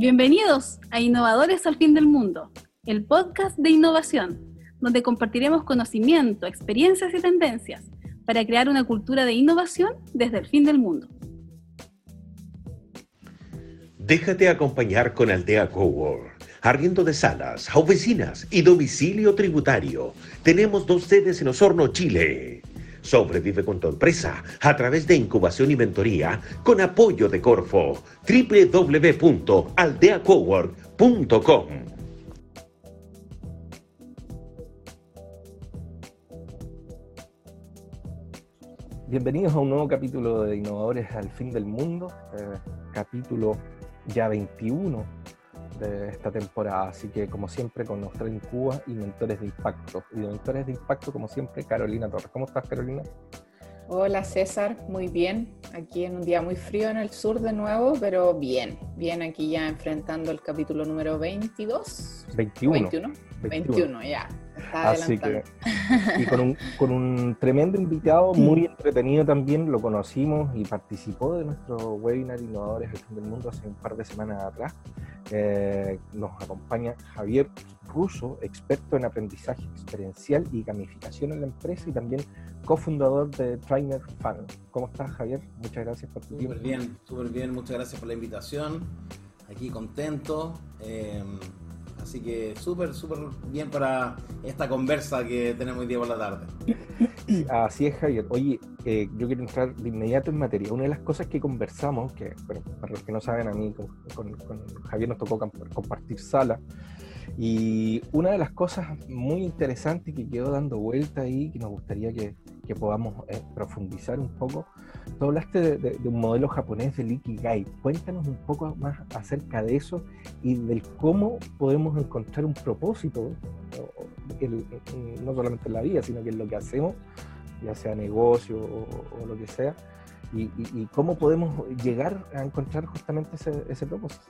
Bienvenidos a Innovadores al Fin del Mundo, el podcast de innovación, donde compartiremos conocimiento, experiencias y tendencias para crear una cultura de innovación desde el fin del mundo. Déjate acompañar con Aldea Cowork. Arriendo de salas, oficinas y domicilio tributario. Tenemos dos sedes en Osorno, Chile. Sobrevive con tu empresa a través de incubación y mentoría con apoyo de Corfo. www.aldeacowork.com Bienvenidos a un nuevo capítulo de Innovadores al Fin del Mundo, eh, capítulo ya 21 de esta temporada. Así que, como siempre, con nuestra Cuba y mentores de impacto. Y de mentores de impacto, como siempre, Carolina Torres. ¿Cómo estás, Carolina? Hola César, muy bien. Aquí en un día muy frío en el sur de nuevo, pero bien. Bien, aquí ya enfrentando el capítulo número 22. 21. 21. 21, ya. Así que, y con un, con un tremendo invitado, muy entretenido también, lo conocimos y participó de nuestro webinar Innovadores del Fin del Mundo hace un par de semanas atrás. Eh, nos acompaña Javier Russo, experto en aprendizaje experiencial y gamificación en la empresa y también cofundador de Trainer Fan. ¿Cómo estás, Javier? Muchas gracias por tu tiempo. Súper bien, súper bien. Muchas gracias por la invitación. Aquí contento. Eh, así que súper, súper bien para esta conversa que tenemos hoy día por la tarde. Así es, Javier. Oye, eh, yo quiero entrar de inmediato en materia. Una de las cosas que conversamos, que para los que no saben, a mí con, con Javier nos tocó compartir sala. Y una de las cosas muy interesantes que quedó dando vuelta ahí, que nos gustaría que, que podamos eh, profundizar un poco, tú hablaste de, un modelo japonés del Ikigai. Cuéntanos un poco más acerca de eso y del cómo podemos encontrar un propósito, no solamente en la vida, sino que en lo que hacemos, ya sea negocio o, lo que sea, y, cómo podemos llegar a encontrar justamente ese propósito.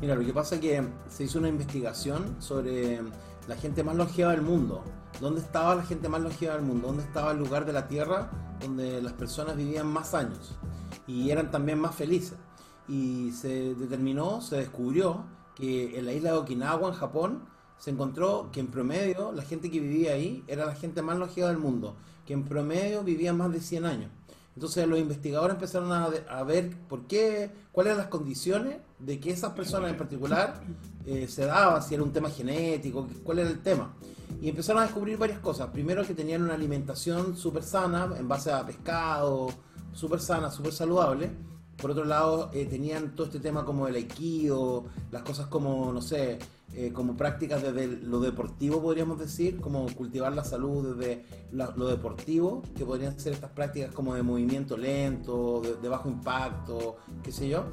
Mira, lo que pasa es que se hizo una investigación sobre la gente más longeva del mundo. ¿Dónde estaba la gente más longeva del mundo? ¿Dónde estaba el lugar de la Tierra donde las personas vivían más años y eran también más felices? Y se determinó, se descubrió que en la isla de Okinawa, en Japón, se encontró que en promedio la gente que vivía ahí era la gente más longeva del mundo, que en promedio vivía más de 100 años. Entonces los investigadores empezaron a, ver por qué, cuáles eran las condiciones de que esas personas en particular eh, se daban, si era un tema genético, cuál era el tema. Y empezaron a descubrir varias cosas. Primero que tenían una alimentación súper sana, en base a pescado, súper sana, súper saludable. Por otro lado, eh, tenían todo este tema como el aikido, las cosas como, no sé, eh, como prácticas desde lo deportivo, podríamos decir, como cultivar la salud desde lo deportivo, que podrían ser estas prácticas como de movimiento lento, de, bajo impacto, qué sé yo.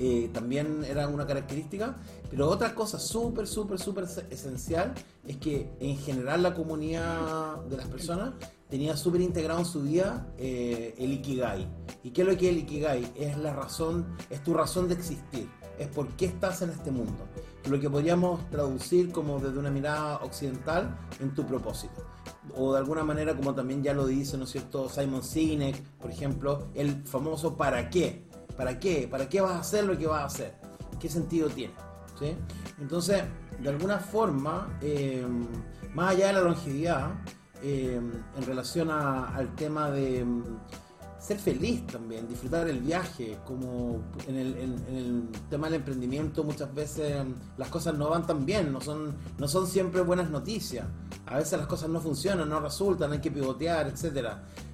Eh, también era una característica, pero otra cosa súper, súper, súper esencial es que en general la comunidad de las personas tenía súper integrado en su vida eh, el Ikigai. ¿Y qué es lo que es el Ikigai? Es la razón, es tu razón de existir, es por qué estás en este mundo lo que podríamos traducir como desde una mirada occidental en tu propósito. O de alguna manera, como también ya lo dice, ¿no es cierto? Simon Sinek, por ejemplo, el famoso ¿para qué? ¿Para qué? ¿Para qué vas a hacer lo que vas a hacer? ¿Qué sentido tiene? ¿Sí? Entonces, de alguna forma, eh, más allá de la longevidad, eh, en relación al tema de ser feliz también, disfrutar el viaje, como en el, tema del emprendimiento muchas veces las cosas no van tan bien, no son, no son siempre buenas noticias, a veces las cosas no funcionan, no resultan, hay que pivotear, etc.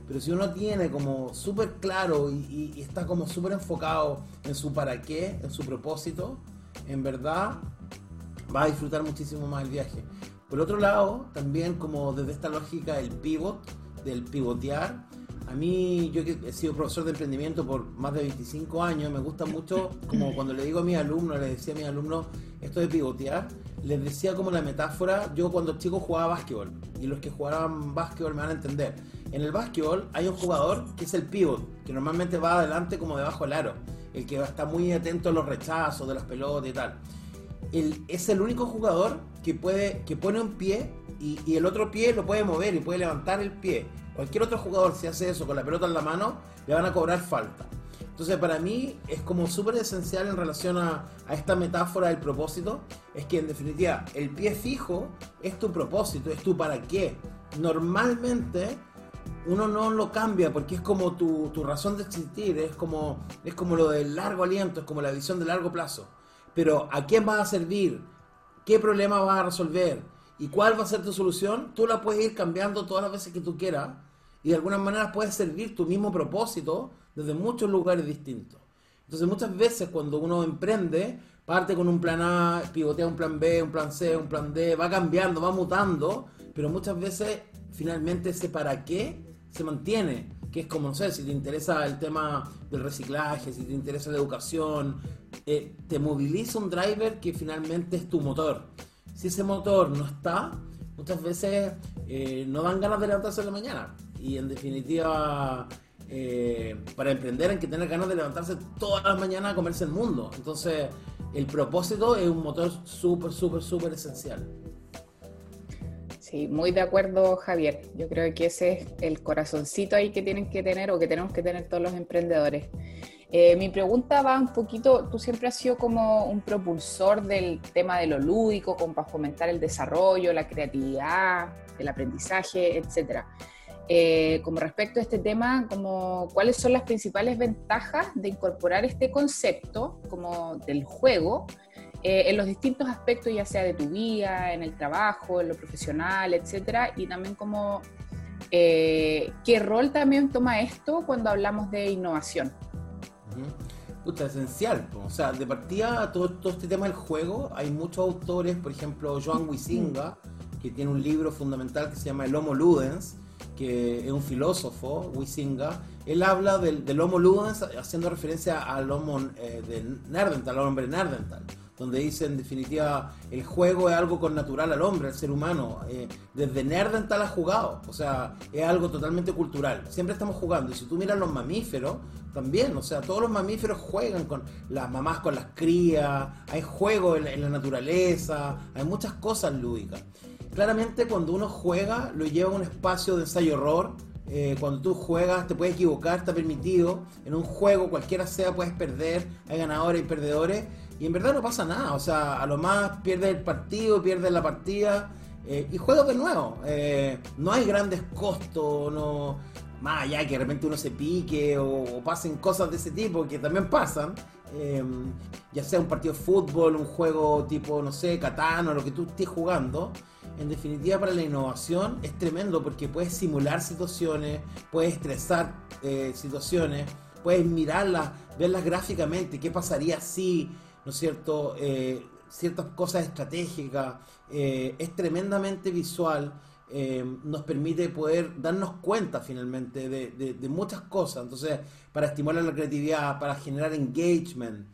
Pero si uno tiene como súper claro y, y, está como súper enfocado en su para qué, en su propósito, en verdad va a disfrutar muchísimo más el viaje. Por otro lado, también como desde esta lógica del pivot, del pivotear, a mí, yo que he sido profesor de emprendimiento por más de 25 años, me gusta mucho, como cuando le digo a mis alumnos, le decía a mis alumnos esto de pivotear, les decía como la metáfora, yo cuando chico jugaba básquetbol, y los que jugaban básquetbol me van a entender. En el básquetbol hay un jugador que es el pivot, que normalmente va adelante como debajo del aro, el que está muy atento a los rechazos de las pelotas y tal. El, es el único jugador que puede, que pone un pie y, y el otro pie lo puede mover y puede levantar el pie Cualquier otro jugador, si hace eso con la pelota en la mano, le van a cobrar falta. Entonces para mí es como súper esencial en relación a, a, esta metáfora del propósito, es que en definitiva el pie fijo es tu propósito, es tu para qué. Normalmente uno no lo cambia porque es como tu, tu, razón de existir, es como, es como lo del largo aliento, es como la visión de largo plazo. Pero ¿a quién va a servir? ¿Qué problema va a resolver? ¿Y cuál va a ser tu solución? Tú la puedes ir cambiando todas las veces que tú quieras y de alguna manera puedes servir tu mismo propósito desde muchos lugares distintos. Entonces muchas veces cuando uno emprende, parte con un plan A, pivotea un plan B, un plan C, un plan D, va cambiando, va mutando, pero muchas veces finalmente ese para qué se mantiene, que es como, no sé, si te interesa el tema del reciclaje, si te interesa la educación, eh, te moviliza un driver que finalmente es tu motor. Si ese motor no está, muchas veces eh, no dan ganas de levantarse en la mañana. Y en definitiva, eh, para emprender hay que tener ganas de levantarse todas las mañanas a comerse el mundo. Entonces, el propósito es un motor súper, súper, súper esencial. Sí, muy de acuerdo, Javier. Yo creo que ese es el corazoncito ahí que tienen que tener o que tenemos que tener todos los emprendedores. Eh, mi pregunta va un poquito, tú siempre has sido como un propulsor del tema de lo lúdico, como para fomentar el desarrollo, la creatividad, el aprendizaje, etcétera. Eh, como respecto a este tema, como, ¿cuáles son las principales ventajas de incorporar este concepto como del juego eh, en los distintos aspectos, ya sea de tu vida, en el trabajo, en lo profesional, etcétera? Y también como, eh, ¿qué rol también toma esto cuando hablamos de innovación? Puta, esencial. O sea, de partida, todo, todo, este tema del juego, hay muchos autores, por ejemplo, Joan Huizinga, que tiene un libro fundamental que se llama El Homo Ludens, que es un filósofo, Huizinga, él habla del, del Homo Ludens haciendo referencia al Homo eh, de Nerdental, al hombre Nerdental, donde dice en definitiva el juego es algo con natural al hombre, al ser humano. Eh, desde Nerdental ha jugado, o sea, es algo totalmente cultural. Siempre estamos jugando. Y si tú miras los mamíferos, también, o sea, todos los mamíferos juegan con las mamás con las crías, hay juego en, en la naturaleza, hay muchas cosas lúdicas claramente cuando uno juega lo lleva a un espacio de ensayo-error. Eh, cuando tú juegas te puedes equivocar, está permitido. En un juego, cualquiera sea, puedes perder. Hay ganadores y perdedores. Y en verdad no pasa nada. O sea, a lo más pierdes el partido, pierdes la partida. Eh, y juegas de nuevo. Eh, no hay grandes costos, no, más allá que de repente uno se pique o, pasen cosas de ese tipo que también pasan. ya sea un partido de fútbol, un juego tipo, no sé, Catano, lo que tú estés jugando en definitiva para la innovación es tremendo porque puedes simular situaciones, puedes estresar eh, situaciones, puedes mirarlas, verlas gráficamente, qué pasaría si, ¿no es cierto? Eh, ciertas cosas estratégicas, eh, es tremendamente visual, nos permite poder darnos cuenta finalmente de, de, muchas cosas, entonces para estimular la creatividad, para generar engagement,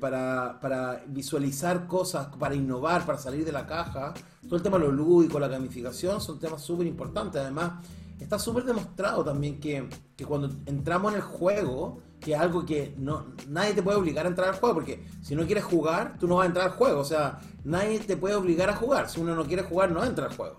para, para, visualizar cosas, para innovar, para salir de la caja, todo el tema de lo lúdico, la gamificación, son temas súper importantes. Además, está súper demostrado también que, que, cuando entramos en el juego, que es algo que no, nadie te puede obligar a entrar al juego, porque si no quieres jugar, tú no vas a entrar al juego. O sea, nadie te puede obligar a jugar. Si uno no quiere jugar, no entra al juego.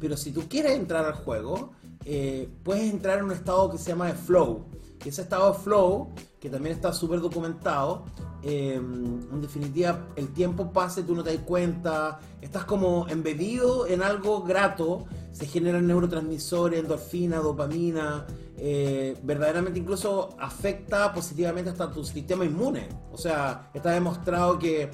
Pero si tú quieres entrar al juego, eh, puedes entrar en un estado que se llama de flow. Ese estado de flow, que también está súper documentado, Em, en definitiva, el tiempo pase, tú no te das cuenta, estás como embebido en algo grato, se generan neurotransmisores, endorfina, dopamina, eh, verdaderamente incluso afecta positivamente hasta tu sistema inmune. O sea, está demostrado que,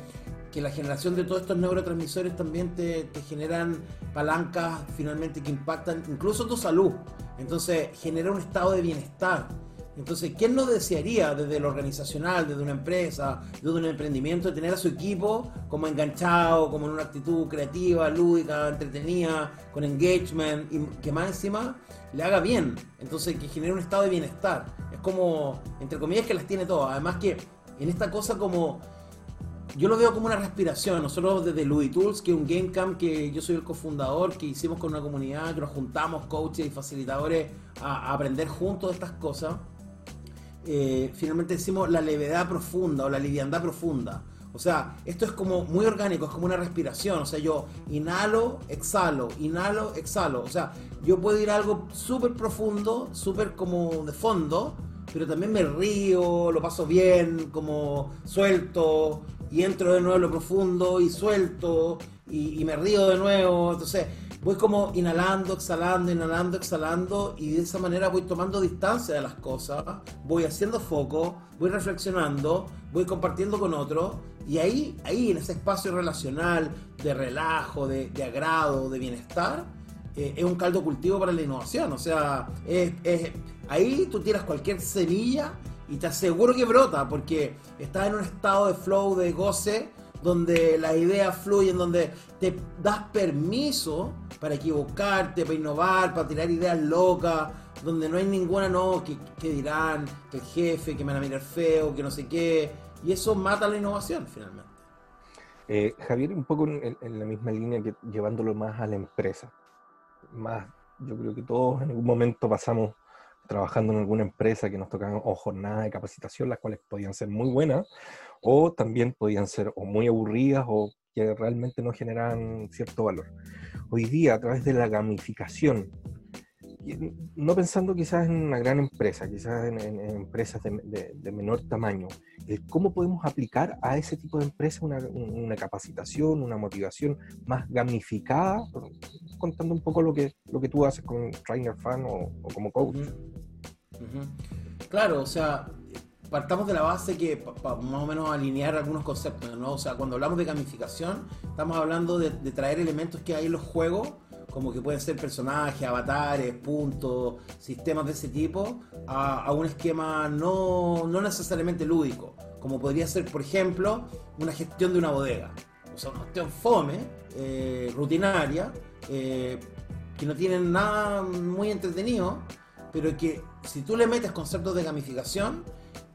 que la generación de todos estos neurotransmisores también te, te generan palancas finalmente que impactan incluso tu salud. Entonces, genera un estado de bienestar. Entonces, ¿quién no desearía desde lo organizacional, desde una empresa, desde un emprendimiento, tener a su equipo como enganchado, como en una actitud creativa, lúdica, entretenida, con engagement y que más encima le haga bien? Entonces, que genere un estado de bienestar. Es como, entre comillas, que las tiene todas. Además que en esta cosa como... Yo lo veo como una respiración. Nosotros desde Louis Tools, que es un game camp que yo soy el cofundador, que hicimos con una comunidad, que nos juntamos coaches y facilitadores a, a aprender juntos estas cosas eh, finalmente decimos la levedad profunda o la liviandad profunda. O sea, esto es como muy orgánico, es como una respiración. O sea, yo inhalo, exhalo, inhalo, exhalo. O sea, yo puedo ir a algo súper profundo, súper como de fondo, pero también me río, lo paso bien, como suelto, y entro de nuevo en lo profundo y suelto, y, y me río de nuevo. Entonces, voy como inhalando, exhalando, inhalando, exhalando y de esa manera voy tomando distancia de las cosas, voy haciendo foco, voy reflexionando, voy compartiendo con otros y ahí, ahí en ese espacio relacional de relajo, de, agrado, de bienestar, eh, es un caldo cultivo para la innovación. O sea, es, ahí tú tiras cualquier semilla y te aseguro que brota porque estás en un estado de flow, de goce donde las ideas fluyen, donde te das permiso para equivocarte, para innovar, para tirar ideas locas, donde no hay ninguna no, que, dirán, que el jefe, que me van a mirar feo, que no sé qué, y eso mata la innovación finalmente. Eh, Javier, un poco en, la misma línea que llevándolo más a la empresa, más, yo creo que todos en algún momento pasamos trabajando en alguna empresa que nos tocaban o jornadas de capacitación, las cuales podían ser muy buenas, o también podían ser o muy aburridas o que realmente no generaban cierto valor. Hoy día, a través de la gamificación, no pensando quizás en una gran empresa, quizás en, empresas de, menor tamaño, ¿cómo podemos aplicar a ese tipo de empresa una, capacitación, una motivación más gamificada? Contando un poco lo que, lo que tú haces con Trainer Fan o, como coach. Claro, o sea, partamos de la base que para más o menos alinear algunos conceptos, ¿no? O sea, cuando hablamos de gamificación, estamos hablando de, traer elementos que hay en los juegos, como que pueden ser personajes, avatares, puntos, sistemas de ese tipo, a, un esquema no, no, necesariamente lúdico, como podría ser, por ejemplo, una gestión de una bodega. O sea, una gestión fome, eh, rutinaria, eh, que no tiene nada muy entretenido, pero que si tú le metes conceptos de gamificación,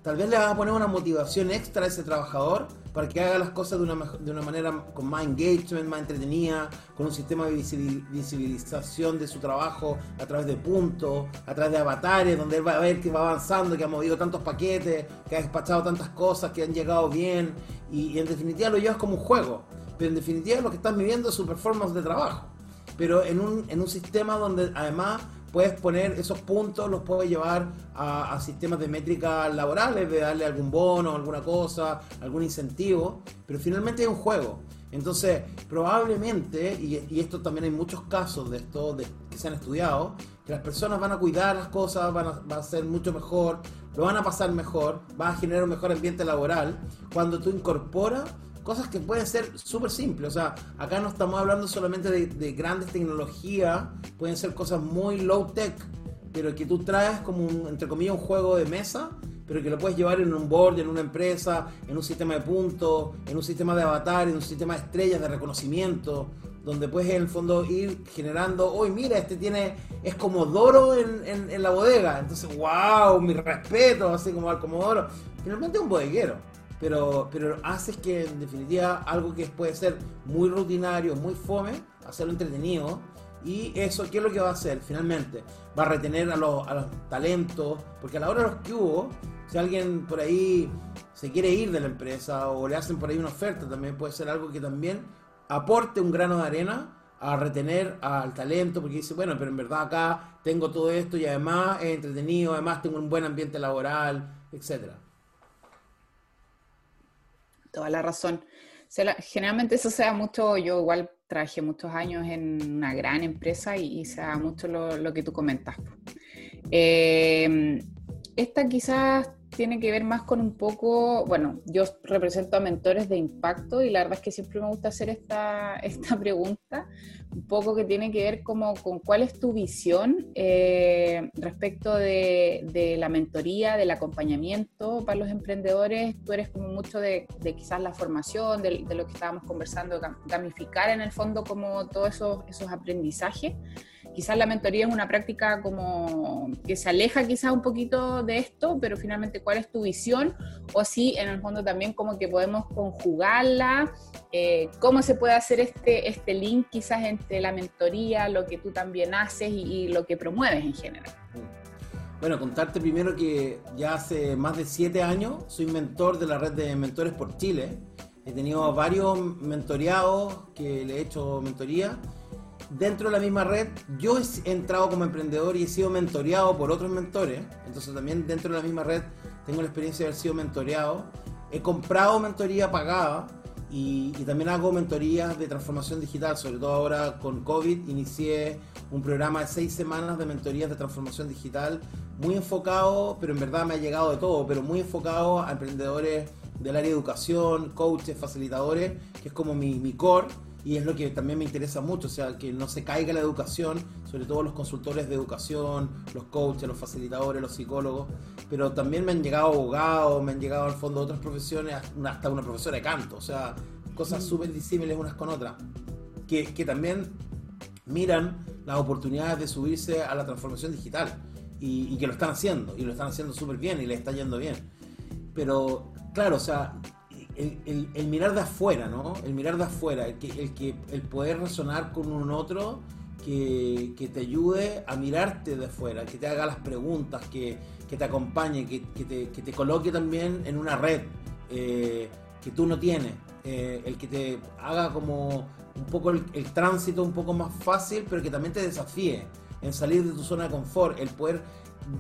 tal vez le vas a poner una motivación extra a ese trabajador para que haga las cosas de una, de una manera con más engagement, más entretenida, con un sistema de visibilización de su trabajo a través de puntos, a través de avatares, donde él va a ver que va avanzando, que ha movido tantos paquetes, que ha despachado tantas cosas, que han llegado bien, y, en definitiva lo llevas como un juego, pero en definitiva lo que están viviendo es su performance de trabajo, pero en un, en un sistema donde además puedes poner esos puntos, los puedes llevar a, sistemas de métricas laborales, de darle algún bono, alguna cosa, algún incentivo, pero finalmente es un juego. Entonces, probablemente, y, esto también hay muchos casos de esto que se han estudiado, que las personas van a cuidar las cosas, van a, a ser mucho mejor, lo van a pasar mejor, va a generar un mejor ambiente laboral cuando tú incorporas cosas que pueden ser súper simples. O sea, acá no estamos hablando solamente de, grandes tecnologías, pueden ser cosas muy low tech, pero que tú traes como, un, entre comillas, un juego de mesa, pero que lo puedes llevar en un board, en una empresa, en un sistema de puntos, en un sistema de avatar, en un sistema de estrellas, de reconocimiento, donde puedes en el fondo ir generando, hoy mira, este tiene, es Comodoro en, en, en la bodega, entonces, wow, mi respeto, así como al Comodoro. Finalmente es un bodeguero pero, pero haces que en definitiva algo que puede ser muy rutinario, muy fome, hacerlo entretenido. Y eso, ¿qué es lo que va a hacer finalmente? Va a retener a los, a los talentos, porque a la hora de los que hubo, si alguien por ahí se quiere ir de la empresa o le hacen por ahí una oferta, también puede ser algo que también aporte un grano de arena a retener al talento, porque dice, bueno, pero en verdad acá tengo todo esto y además es entretenido, además tengo un buen ambiente laboral, etcétera toda la razón. generalmente eso se da mucho, yo igual trabajé muchos años en una gran empresa y, se da mucho lo, que tú comentas. Eh, esta quizás tiene que ver más con un poco, bueno, yo represento a mentores de impacto y la verdad es que siempre me gusta hacer esta, esta pregunta, un poco que tiene que ver como con cuál es tu visión eh, respecto de, de, la mentoría, del acompañamiento para los emprendedores. Tú eres como mucho de, quizás la formación, de, de, lo que estábamos conversando, gamificar en el fondo como todos esos, esos aprendizajes quizás la mentoría es una práctica como que se aleja quizás un poquito de esto, pero finalmente cuál es tu visión o si en el fondo también como que podemos conjugarla, eh, cómo se puede hacer este, este link quizás entre la mentoría, lo que tú también haces y, lo que promueves en general. Bueno, contarte primero que ya hace más de siete años soy mentor de la red de Mentores por Chile. He tenido varios mentoreados que le he hecho mentoría dentro de la misma red, yo he entrado como emprendedor y he sido mentoreado por otros mentores. Entonces también dentro de la misma red tengo la experiencia de haber sido mentoreado. He comprado mentoría pagada y, también hago mentorías de transformación digital. Sobre todo ahora con COVID inicié un programa de seis semanas de mentorías de transformación digital muy enfocado, pero en verdad me ha llegado de todo, pero muy enfocado a emprendedores del área de educación, coaches, facilitadores, que es como mi, mi core y es lo que también me interesa mucho, o sea, que no se caiga la educación, sobre todo los consultores de educación, los coaches, los facilitadores, los psicólogos, pero también me han llegado abogados, me han llegado al fondo otras profesiones, hasta una profesora de canto, o sea, cosas mm. súper disímiles unas con otras, que, que también miran las oportunidades de subirse a la transformación digital y, y que lo están haciendo, y lo están haciendo súper bien y les está yendo bien. Pero, claro, o sea, el, mirar de afuera, ¿no? El mirar de afuera, el, que, el, que, el poder resonar con un otro que, te ayude a mirarte de afuera, que te haga las preguntas, que, te acompañe, que, te, coloque también en una red eh, que tú no tienes, eh, el que te haga como un poco el, tránsito un poco más fácil, pero que también te desafíe en salir de tu zona de confort, el poder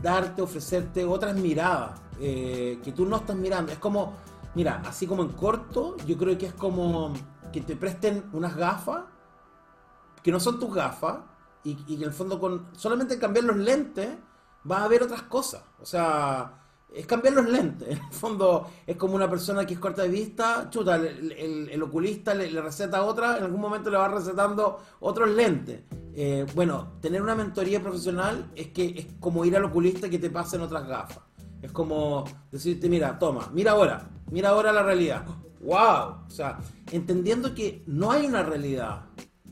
darte, ofrecerte otras miradas eh, que tú no estás mirando. Es como Mira, así como en corto, yo creo que es como que te presten unas gafas que no son tus gafas y, que en el fondo con solamente cambiar los lentes va a ver otras cosas. O sea, es cambiar los lentes. En el fondo es como una persona que es corta de vista, chuta, el, oculista le, receta otra, en algún momento le va recetando otros lentes. Eh, bueno, tener una mentoría profesional es que es como ir al oculista que te pasen otras gafas. Es como decirte, mira, toma, mira ahora, mira ahora la realidad. ¡Wow! O sea, entendiendo que no hay una realidad.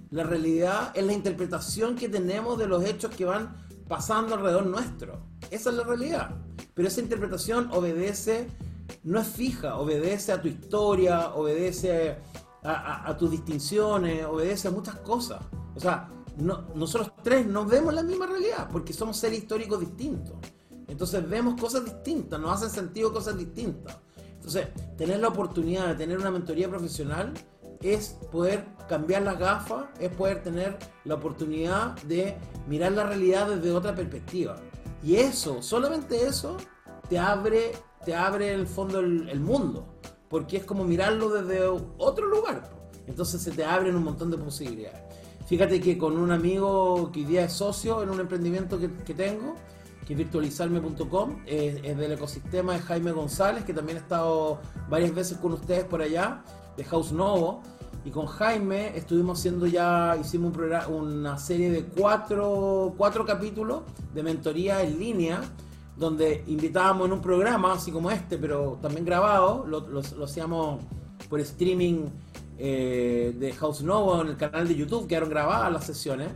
La realidad es la interpretación que tenemos de los hechos que van pasando alrededor nuestro. Esa es la realidad. Pero esa interpretación obedece, no es fija, obedece a tu historia, obedece a, tus distinciones, obedece a muchas cosas. O sea, nosotros tres no vemos la misma realidad porque somos seres históricos distintos. Entonces vemos cosas distintas, nos hacen sentido cosas distintas. Entonces, tener la oportunidad de tener una mentoría profesional es poder cambiar las gafas, es poder tener la oportunidad de mirar la realidad desde otra perspectiva. Y eso, solamente eso, te abre, te abre el fondo el, mundo, porque es como mirarlo desde otro lugar. Entonces se te abren un montón de posibilidades. Fíjate que con un amigo que hoy es socio en un emprendimiento que tengo, que virtualizarme.com, es, del ecosistema de Jaime González, que también ha estado varias veces con ustedes por allá, de House Novo. Y con Jaime estuvimos haciendo ya, hicimos un programa, una serie de cuatro, cuatro capítulos de mentoría en línea, donde invitábamos en un programa, así como este, pero también grabado, lo, lo, hacíamos por streaming eh, de House Novo en el canal de YouTube, quedaron grabadas las sesiones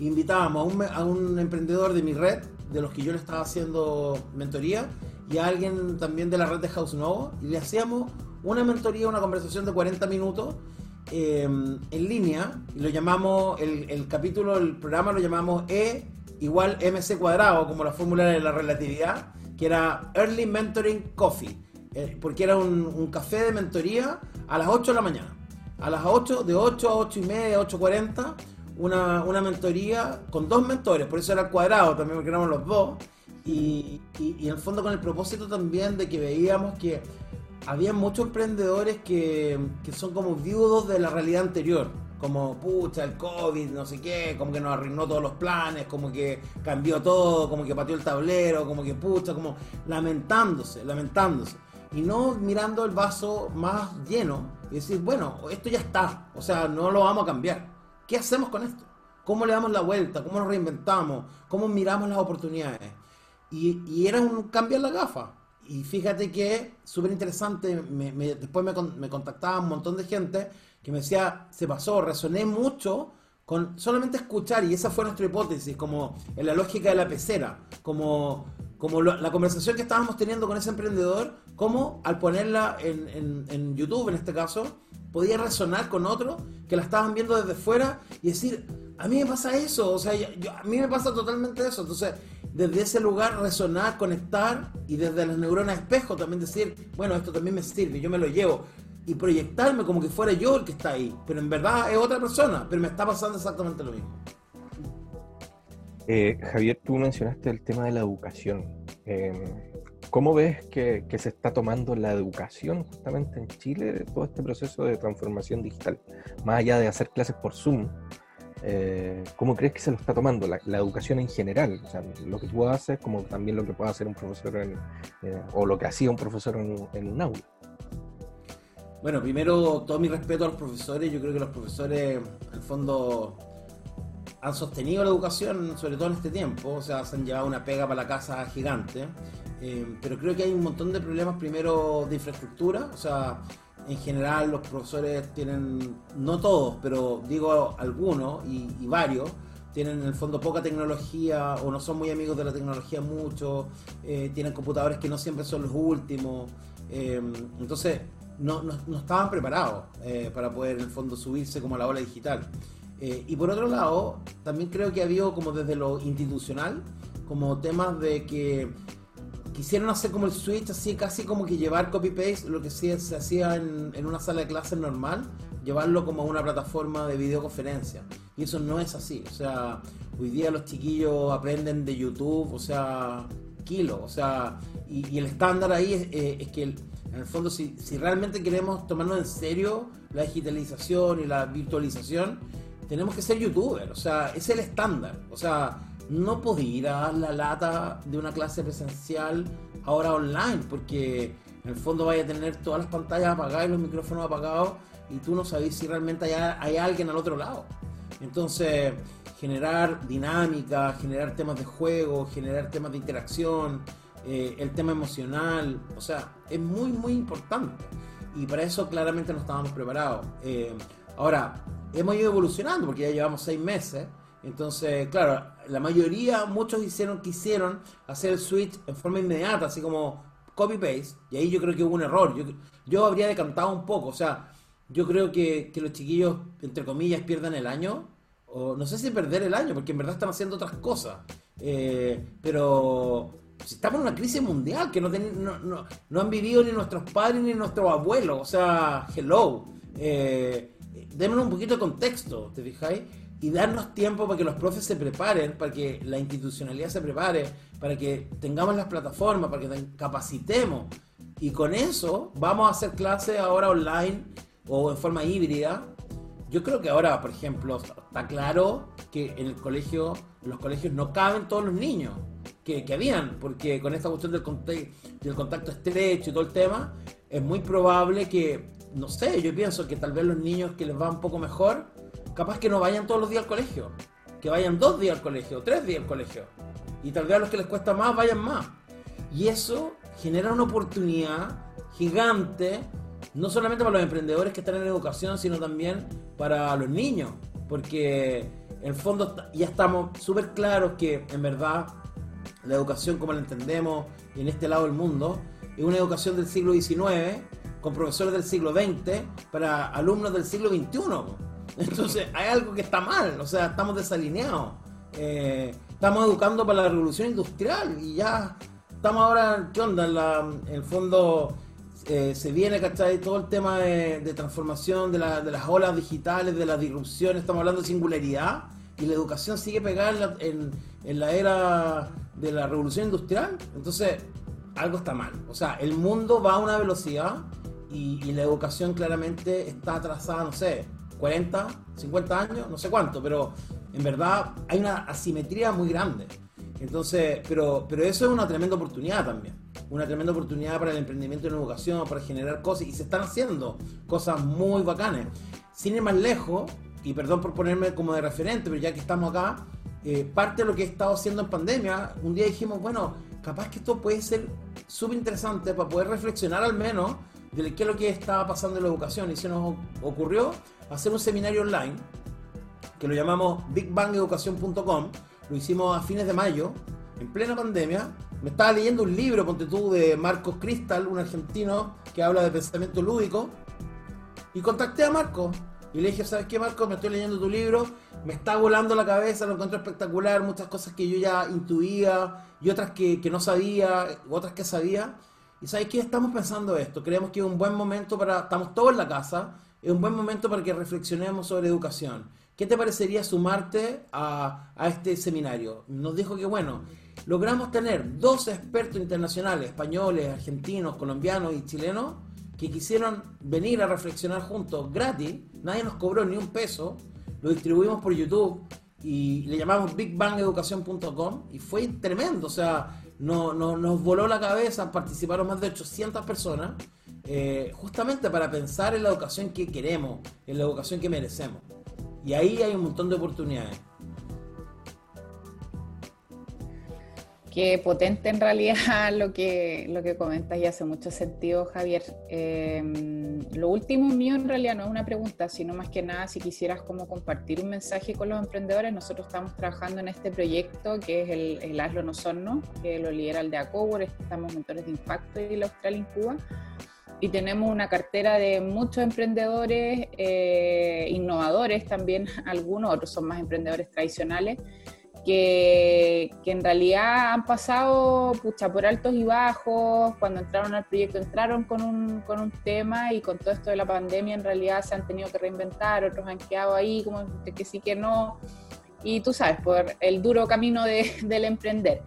invitábamos a un, a un, emprendedor de mi red, de los que yo le estaba haciendo mentoría, y a alguien también de la red de House Novo, y le hacíamos una mentoría, una conversación de 40 minutos em, en línea, y lo llamamos, el, el, capítulo, el programa lo llamamos E igual MC cuadrado, como la fórmula de la relatividad, que era Early Mentoring Coffee, eh, porque era un, un, café de mentoría a las 8 de la mañana. A las 8, de 8 a 8 y media, 8.40, una, una mentoría con dos mentores, por eso era cuadrado, también porque éramos los dos, y, y, en el fondo con el propósito también de que veíamos que había muchos emprendedores que, que son como viudos de la realidad anterior, como pucha, el COVID, no sé qué, como que nos arruinó todos los planes, como que cambió todo, como que pateó el tablero, como que pucha, como lamentándose, lamentándose. Y no mirando el vaso más lleno y decir, bueno, esto ya está, o sea, no lo vamos a cambiar. ¿Qué hacemos con esto? ¿Cómo le damos la vuelta? ¿Cómo nos reinventamos? ¿Cómo miramos las oportunidades? Y, era un cambiar la gafa. Y fíjate que, súper interesante, después me, me contactaba un montón de gente que me decía, se pasó, resoné mucho con solamente escuchar, y esa fue nuestra hipótesis, como en la lógica de la pecera, como, como la conversación que estábamos teniendo con ese emprendedor, como al ponerla en, en, en YouTube en este caso, podía resonar con otros que la estaban viendo desde fuera y decir, a mí me pasa eso, o sea, a mí me pasa totalmente eso. Entonces, desde ese lugar resonar, conectar y desde las neuronas espejo también decir, bueno, esto también me sirve, yo me lo llevo. y proyectarme como que fuera yo el que está ahí, pero en verdad es otra persona, pero me está pasando exactamente lo mismo. Eh, Javier, tú mencionaste el tema de la educación. Eh, ¿Cómo ves que, se está tomando la educación justamente en Chile, todo este proceso de transformación digital? Más allá de hacer clases por Zoom, eh, ¿cómo crees que se lo está tomando la, educación en general? O sea, lo que tú haces, como también lo que puede hacer un profesor, o lo que hacía un profesor en, en un aula. Bueno, primero, todo mi respeto a los profesores. Yo creo que los profesores, en el fondo, han sostenido la educación, sobre todo en este tiempo, o sea, se han llevado una pega para la casa gigante, eh, pero creo que hay un montón de problemas, primero de infraestructura, o sea, en general los profesores tienen, no todos, pero digo algunos y, varios, tienen en el fondo poca tecnología o no son muy amigos de la tecnología mucho, eh, tienen computadores que no siempre son los últimos, eh, entonces no, no, estaban preparados para poder en el fondo subirse como a la ola digital. Eh, y por otro lado, también creo que ha habido como desde lo institucional, como temas de que quisieron hacer como el switch, así casi como que llevar copy-paste, lo que se hacía en, en, una sala de clases normal, llevarlo como a una plataforma de videoconferencia. Y eso no es así. O sea, hoy día los chiquillos aprenden de YouTube, o sea, kilo. O sea, y, el estándar ahí es, eh, es que en el fondo si, si realmente queremos tomarnos en serio la digitalización y la virtualización, tenemos que ser youtubers, o sea, es el estándar. O sea, no podía ir a dar la lata de una clase presencial ahora online, porque en el fondo vaya a tener todas las pantallas apagadas y los micrófonos apagados y tú no sabes si realmente hay, hay alguien al otro lado. Entonces, generar dinámica, generar temas de juego, generar temas de interacción, eh, el tema emocional, o sea, es muy, muy importante. Y para eso claramente no estábamos preparados. Eh, ahora, hemos ido evolucionando porque ya llevamos seis meses. Entonces, claro, la mayoría, muchos hicieron, quisieron hacer el switch en forma inmediata, así como copy-paste. Y ahí yo creo que hubo un error. Yo, yo habría decantado un poco. O sea, yo creo que, que los chiquillos, entre comillas, pierdan el año. O no sé si perder el año, porque en verdad están haciendo otras cosas. Eh, pero estamos en una crisis mundial que no, no, no, no, han vivido ni nuestros padres ni nuestros abuelos. O sea, hello. Eh, démonos un poquito de contexto, ¿te fijáis? Y darnos tiempo para que los profes se preparen, para que la institucionalidad se prepare, para que tengamos las plataformas, para que capacitemos. Y con eso vamos a hacer clases ahora online o en forma híbrida. Yo creo que ahora, por ejemplo, está claro que en el colegio, los colegios no caben todos los niños que, que habían, porque con esta cuestión del, contacto estrecho y todo el tema, es muy probable que no sé, yo pienso que tal vez los niños que les va un poco mejor, capaz que no vayan todos los días al colegio, que vayan dos días al colegio, tres días al colegio, y tal vez a los que les cuesta más vayan más. Y eso genera una oportunidad gigante, no solamente para los emprendedores que están en educación, sino también para los niños, porque en fondo ya estamos súper claros que en verdad la educación como la entendemos en este lado del mundo es una educación del siglo XIX con profesores del siglo XX para alumnos del siglo XXI. Entonces hay algo que está mal, o sea, estamos desalineados. Eh, estamos educando para la revolución industrial y ya estamos ahora, ¿qué onda? En, el fondo eh, se viene, ¿cachai? Todo el tema de, transformación de, las olas digitales, de la disrupción, estamos hablando de singularidad y la educación sigue pegada en, en la era de la revolución industrial. Entonces, algo está mal. O sea, el mundo va a una velocidad y, la educación claramente está atrasada, no sé, 40, 50 años, no sé cuánto, pero en verdad hay una asimetría muy grande. Entonces, pero, pero eso es una tremenda oportunidad también. Una tremenda oportunidad para el emprendimiento en educación, para generar cosas. Y se están haciendo cosas muy bacanas. Sin ir más lejos, y perdón por ponerme como de referente, pero ya que estamos acá, eh, parte de lo que he estado haciendo en pandemia, un día dijimos, bueno, capaz que esto puede ser súper interesante para poder reflexionar al menos de qué es lo que estaba pasando en la educación y se nos ocurrió hacer un seminario online que lo llamamos bigbangeducación.com. Lo hicimos a fines de mayo, en plena pandemia. Me estaba leyendo un libro, ponte tú, de Marcos Cristal, un argentino que habla de pensamiento lúdico. Y contacté a Marcos. Y le dije, ¿sabes qué, Marcos? Me estoy leyendo tu libro, me está volando la cabeza, lo encuentro espectacular, muchas cosas que yo ya intuía y otras que, que no sabía, otras que sabía. Y sabes que estamos pensando esto, creemos que es un buen momento para, estamos todos en la casa, es un buen momento para que reflexionemos sobre educación. ¿Qué te parecería sumarte a, a este seminario? Nos dijo que bueno, logramos tener dos expertos internacionales, españoles, argentinos, colombianos y chilenos, que quisieron venir a reflexionar juntos gratis, nadie nos cobró ni un peso, lo distribuimos por YouTube y le llamamos bigbangeducación.com y fue tremendo, o sea, no, nos voló la cabeza, participaron más de 800 personas, eh, justamente para pensar en la educación que queremos, en la educación que merecemos. Y ahí hay un montón de oportunidades. Qué potente en realidad lo que, lo que comentas y hace mucho sentido, Javier. Em, lo último mío en realidad no es una pregunta, sino más que nada si quisieras como compartir un mensaje con los emprendedores. Nosotros estamos trabajando en este proyecto que es el, el Hazlo No Son que lo lidera el de Acobor, estamos mentores de impacto y la Australia en Cuba. Y tenemos una cartera de muchos emprendedores, eh, innovadores también, algunos, otros son más emprendedores tradicionales que, en realidad han pasado pucha, por altos y bajos, cuando entraron al proyecto entraron con un, con un tema y con todo esto de la pandemia en realidad se han tenido que reinventar, otros han quedado ahí como que sí que no, y tú sabes, por el duro camino de, del emprender.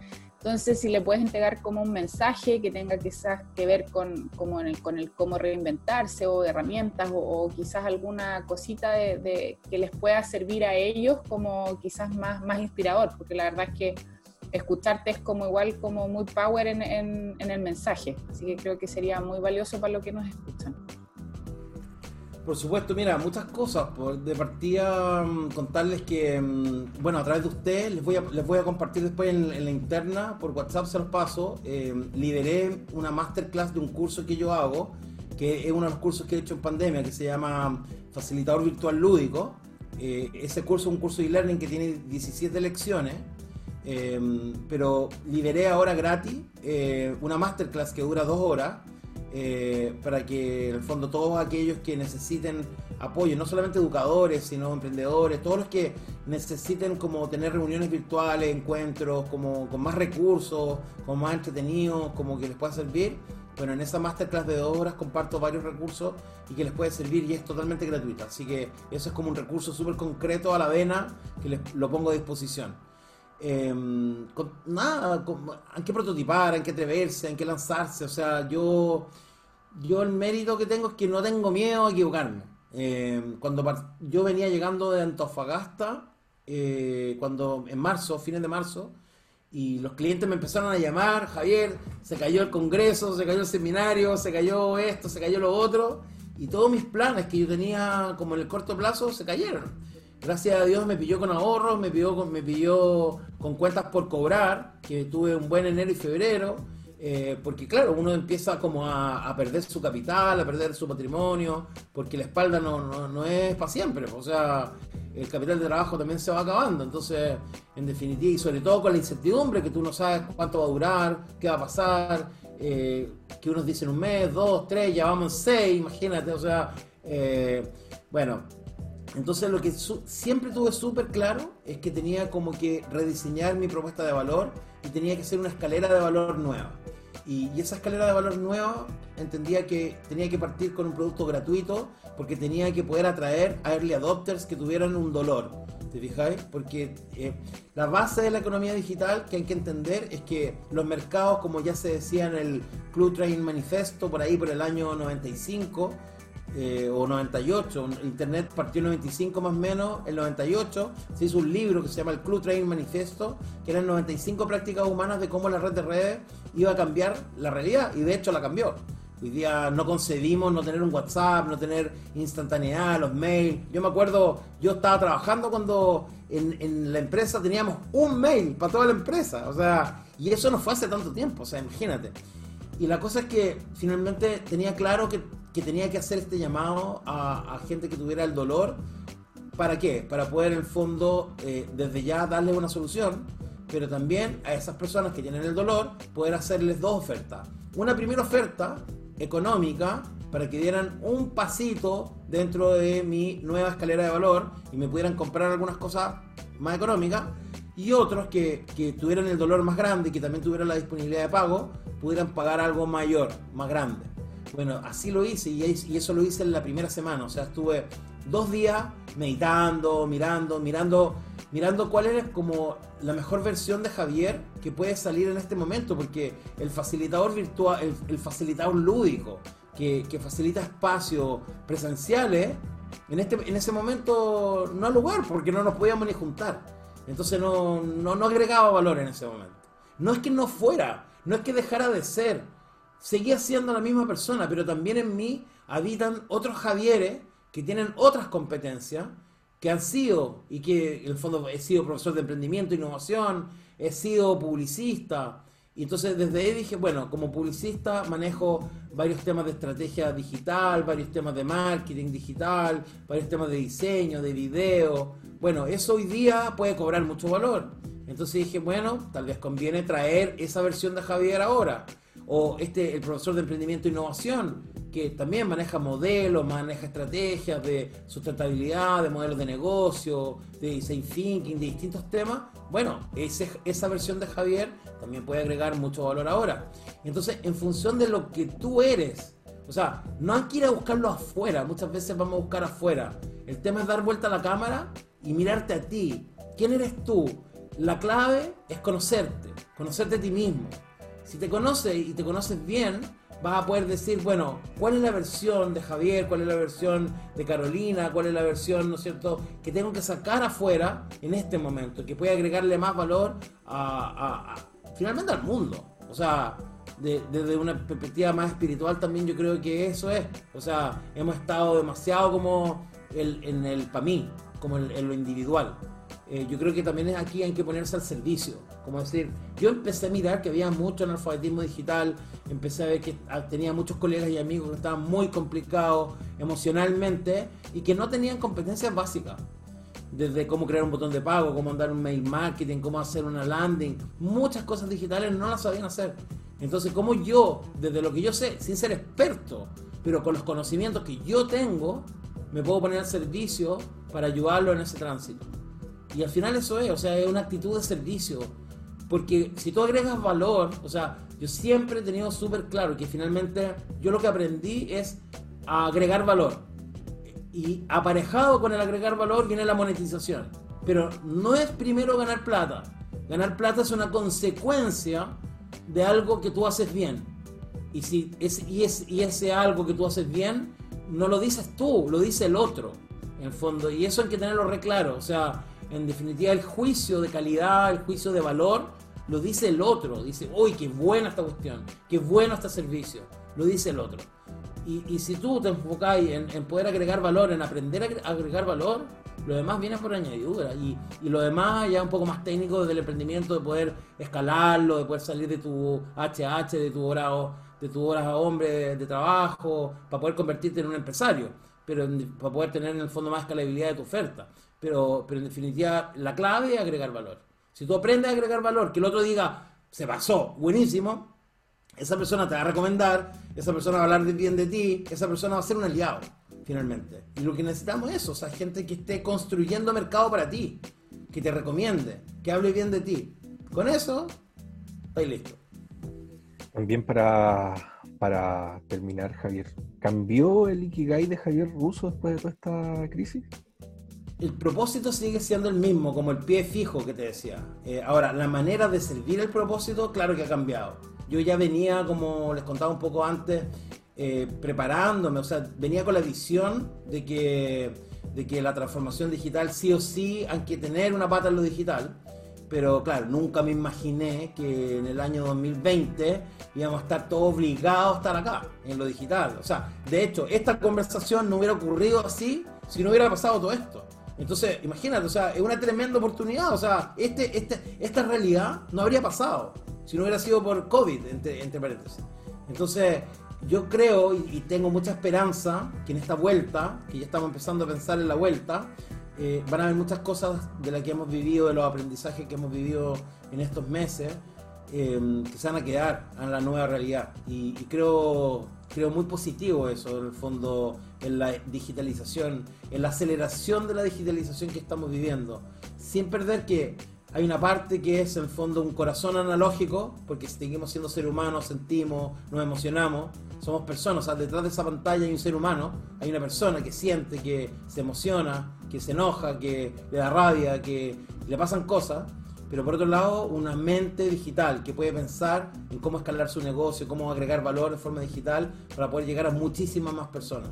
Entonces, si le puedes entregar como un mensaje que tenga quizás que ver con, como el, con el cómo reinventarse o herramientas o, quizás alguna cosita de, que les pueda servir a ellos como quizás más, más inspirador, porque la verdad es que escucharte es como igual como muy power en, en el mensaje. Así que creo que sería muy valioso para los que nos escuchan. Por supuesto, mira, muchas cosas. De partida, mm, contarles que, mm, bueno, a través de ustedes, les voy a, compartir después en, la interna, por WhatsApp se los paso, eh, lideré una masterclass de un curso que yo hago, que es uno de los cursos que he hecho en pandemia, que se llama Facilitador Virtual Lúdico. Eh, ese curso es un curso de e-learning que tiene 17 lecciones, eh, pero liberé ahora gratis una masterclass que dura dos horas eh, para que en el fondo todos aquellos que necesiten apoyo, no solamente educadores, sino emprendedores, todos los que necesiten como tener reuniones virtuales, encuentros, como con más recursos, con más entretenidos, como que les pueda servir. Bueno, en esa masterclass de dos horas comparto varios recursos y que les puede servir y es totalmente gratuita. Así que eso es como un recurso súper concreto a la vena que les lo pongo a disposición. Em, nada, hay que prototipar, hay que atreverse, hay que lanzarse. O sea, yo, yo el mérito que tengo es que no tengo miedo a equivocarme. Em, cuando yo venía llegando de Antofagasta, eh, cuando en marzo, fines de marzo, y los clientes me empezaron a llamar, Javier, se cayó el congreso, se cayó el seminario, se cayó esto, se cayó lo otro, y todos mis planes que yo tenía como en el corto plazo se cayeron gracias a Dios me pilló con ahorros, me pilló con, me pilló con cuentas por cobrar, que tuve un buen enero y febrero, eh, porque claro, uno empieza como a, perder su capital, a perder su patrimonio, porque la espalda no, no, es para siempre, o sea, el capital de trabajo también se va acabando, entonces, en definitiva, y sobre todo con la incertidumbre, que tú no sabes cuánto va a durar, qué va a pasar, eh, que unos dicen un mes, dos, tres, ya vamos en seis, imagínate, o sea, eh, bueno, entonces lo que siempre tuve súper claro es que tenía como que rediseñar mi propuesta de valor y tenía que ser una escalera de valor nueva. Y, esa escalera de valor nueva entendía que tenía que partir con un producto gratuito porque tenía que poder atraer a early adopters que tuvieran un dolor. ¿Te fijáis? Porque eh, la base de la economía digital que hay que entender es que los mercados, como ya se decía en el Club Train Manifesto, por ahí por el año 95, eh, o 98, Internet partió en 95 más o menos, el 98 se hizo un libro que se llama el Club Training Manifesto, que eran 95 prácticas humanas de cómo la red de redes iba a cambiar la realidad, y de hecho la cambió. Hoy día no concebimos no tener un WhatsApp, no tener instantaneidad, los mails. Yo me acuerdo, yo estaba trabajando cuando en, en la empresa teníamos un mail para toda la empresa, o sea, y eso no fue hace tanto tiempo, o sea, imagínate. Y la cosa es que finalmente tenía claro que que tenía que hacer este llamado a, gente que tuviera el dolor. ¿Para qué? Para poder en el fondo eh, desde ya darle una solución, pero también a esas personas que tienen el dolor poder hacerles dos ofertas. Una primera oferta económica para que dieran un pasito dentro de mi nueva escalera de valor y me pudieran comprar algunas cosas más económicas y otros que, que, tuvieran el dolor más grande y que también tuvieran la disponibilidad de pago pudieran pagar algo mayor, más grande. Bueno, así lo hice y, eso lo hice en la primera semana, o sea, estuve dos días meditando, mirando, mirando, mirando cuál era como la mejor versión de Javier que puede salir en este momento, porque el facilitador virtual, el, facilitador lúdico, que, facilita espacios presenciales, en, este, en ese momento no hay lugar, porque no nos podíamos ni juntar. Entonces no, no, no agregaba valor en ese momento. No es que no fuera, no es que dejara de ser, seguía siendo la misma persona, pero también en mí habitan otros Javieres que tienen otras competencias, que han sido, y que en el fondo he sido profesor de emprendimiento e innovación, he sido publicista, y entonces desde ahí dije, bueno, como publicista manejo varios temas de estrategia digital, varios temas de marketing digital, varios temas de diseño, de video. Bueno, eso hoy día puede cobrar mucho valor. Entonces dije, bueno, tal vez conviene traer esa versión de Javier ahora. O este, el profesor de emprendimiento e innovación, que también maneja modelos, maneja estrategias de sustentabilidad, de modelos de negocio, de design thinking, de distintos temas, bueno, ese, esa versión de Javier también puede agregar mucho valor ahora. Entonces, en función de lo que tú eres, o sea, no hay que ir a buscarlo afuera, muchas veces vamos a buscar afuera. El tema es dar vuelta a la cámara y mirarte a ti. ¿Quién eres tú? La clave es conocerte, conocerte a ti mismo. Si te conoces y te conoces bien, vas a poder decir, bueno, ¿cuál es la versión de Javier? ¿Cuál es la versión de Carolina? ¿Cuál es la versión, ¿no es cierto?, que tengo que sacar afuera en este momento, que puede agregarle más valor a, finalmente al mundo. O sea, desde una perspectiva más espiritual también yo creo que eso es. O sea, hemos estado demasiado como el, en el para mí, como en lo individual. Eh, yo creo que también aquí hay que ponerse al servicio. Como decir, yo empecé a mirar que había mucho analfabetismo digital, empecé a ver que tenía muchos colegas y amigos que estaban muy complicados emocionalmente y que no tenían competencias básicas. Desde cómo crear un botón de pago, cómo mandar un mail marketing, cómo hacer una landing, muchas cosas digitales no las sabían hacer. Entonces, como yo, desde lo que yo sé, sin ser experto, pero con los conocimientos que yo tengo, me puedo poner al servicio para ayudarlo en ese tránsito. Y al final eso es, o sea, es una actitud de servicio. Porque si tú agregas valor, o sea, yo siempre he tenido súper claro que finalmente yo lo que aprendí es agregar valor. Y aparejado con el agregar valor viene la monetización. Pero no es primero ganar plata. Ganar plata es una consecuencia de algo que tú haces bien. Y, si es, y, es, y ese algo que tú haces bien, no lo dices tú, lo dice el otro, en fondo. Y eso hay que tenerlo re claro. O sea, en definitiva el juicio de calidad, el juicio de valor, lo dice el otro. Dice, uy, qué buena esta cuestión, qué bueno este servicio. Lo dice el otro. Y, si tú te enfocas en, en, poder agregar valor, en aprender a agregar valor, lo demás viene por añadidura. Y, y, lo demás ya un poco más técnico desde el emprendimiento, de poder escalarlo, de poder salir de tu HH, de tu hora, de tu horas a hombre de, trabajo, para poder convertirte en un empresario, pero para poder tener en el fondo más escalabilidad de tu oferta pero, pero en definitiva la clave es agregar valor. Si tú aprendes a agregar valor, que el otro diga, se pasó, buenísimo, esa persona te va a recomendar, esa persona va a hablar bien de ti, esa persona va a ser un aliado, finalmente. Y lo que necesitamos es eso, o sea, gente que esté construyendo mercado para ti, que te recomiende, que hable bien de ti. Con eso, estoy listo. También para, para terminar, Javier, ¿cambió el Ikigai de Javier Russo después de toda esta crisis? El propósito sigue siendo el mismo, como el pie fijo que te decía. Eh, ahora, la manera de servir el propósito, claro que ha cambiado. Yo ya venía, como les contaba un poco antes, eh, preparándome, o sea, venía con la visión de que, de que la transformación digital sí o sí hay que tener una pata en lo digital. Pero claro, nunca me imaginé que en el año 2020 íbamos a estar todos obligados a estar acá, en lo digital. O sea, de hecho, esta conversación no hubiera ocurrido así si no hubiera pasado todo esto. Entonces, imagínate, o sea, es una tremenda oportunidad. O sea, este, este, esta realidad no habría pasado si no hubiera sido por COVID, entre, paréntesis. Entonces, yo creo y, tengo mucha esperanza que en esta vuelta, que ya estamos empezando a pensar en la vuelta, eh, van a haber muchas cosas de las que hemos vivido, de los aprendizajes que hemos vivido en estos meses, eh, que se van a quedar en la nueva realidad. y creo creo muy positivo eso, en el fondo, en la digitalización, en la aceleración de la digitalización que estamos viviendo, sin perder que hay una parte que es en el fondo un corazón analógico, porque seguimos siendo seres humanos, sentimos, nos emocionamos, somos personas, o sea, detrás de esa pantalla hay un ser humano, hay una persona que siente, que se emociona, que se enoja, que le da rabia, que le pasan cosas, pero por otro lado, una mente digital que puede pensar en cómo escalar su negocio, cómo agregar valor en forma digital para poder llegar a muchísimas más personas.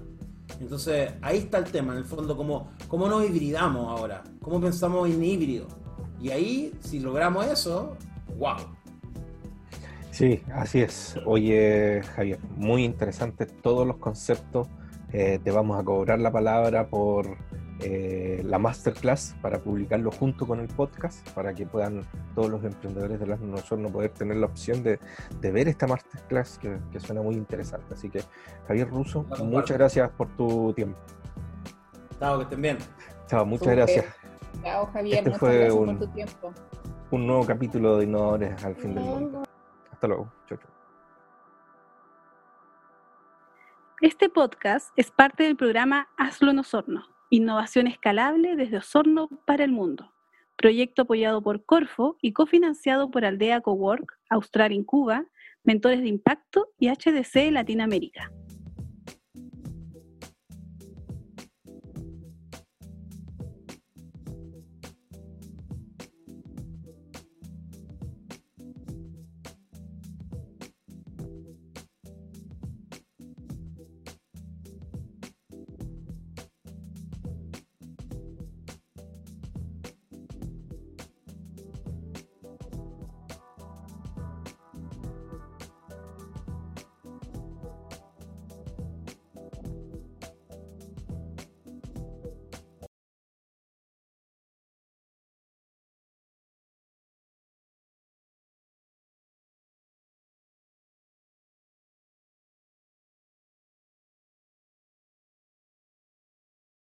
Entonces, ahí está el tema, en el fondo, cómo, cómo nos hibridamos ahora, cómo pensamos en híbrido. Y ahí, si logramos eso, wow. Sí, así es. Oye, Javier, muy interesante todos los conceptos. Eh, te vamos a cobrar la palabra por eh, la masterclass para publicarlo junto con el podcast, para que puedan todos los emprendedores de las no poder tener la opción de, ver esta masterclass que, que, suena muy interesante. Así que, Javier Russo, muchas gracias por tu tiempo. Chao, que estén bien. Chao, muchas gracias. Chao, Javier. Este fue un, por tu tiempo. un nuevo capítulo de Innovadores al fin del mundo. Hasta luego. Chau, chau. Este podcast es parte del programa Hazlo en Osorno, innovación escalable desde Osorno para el mundo. Proyecto apoyado por Corfo y cofinanciado por Aldea Cowork, Austral en Cuba, Mentores de Impacto y HDC Latinoamérica.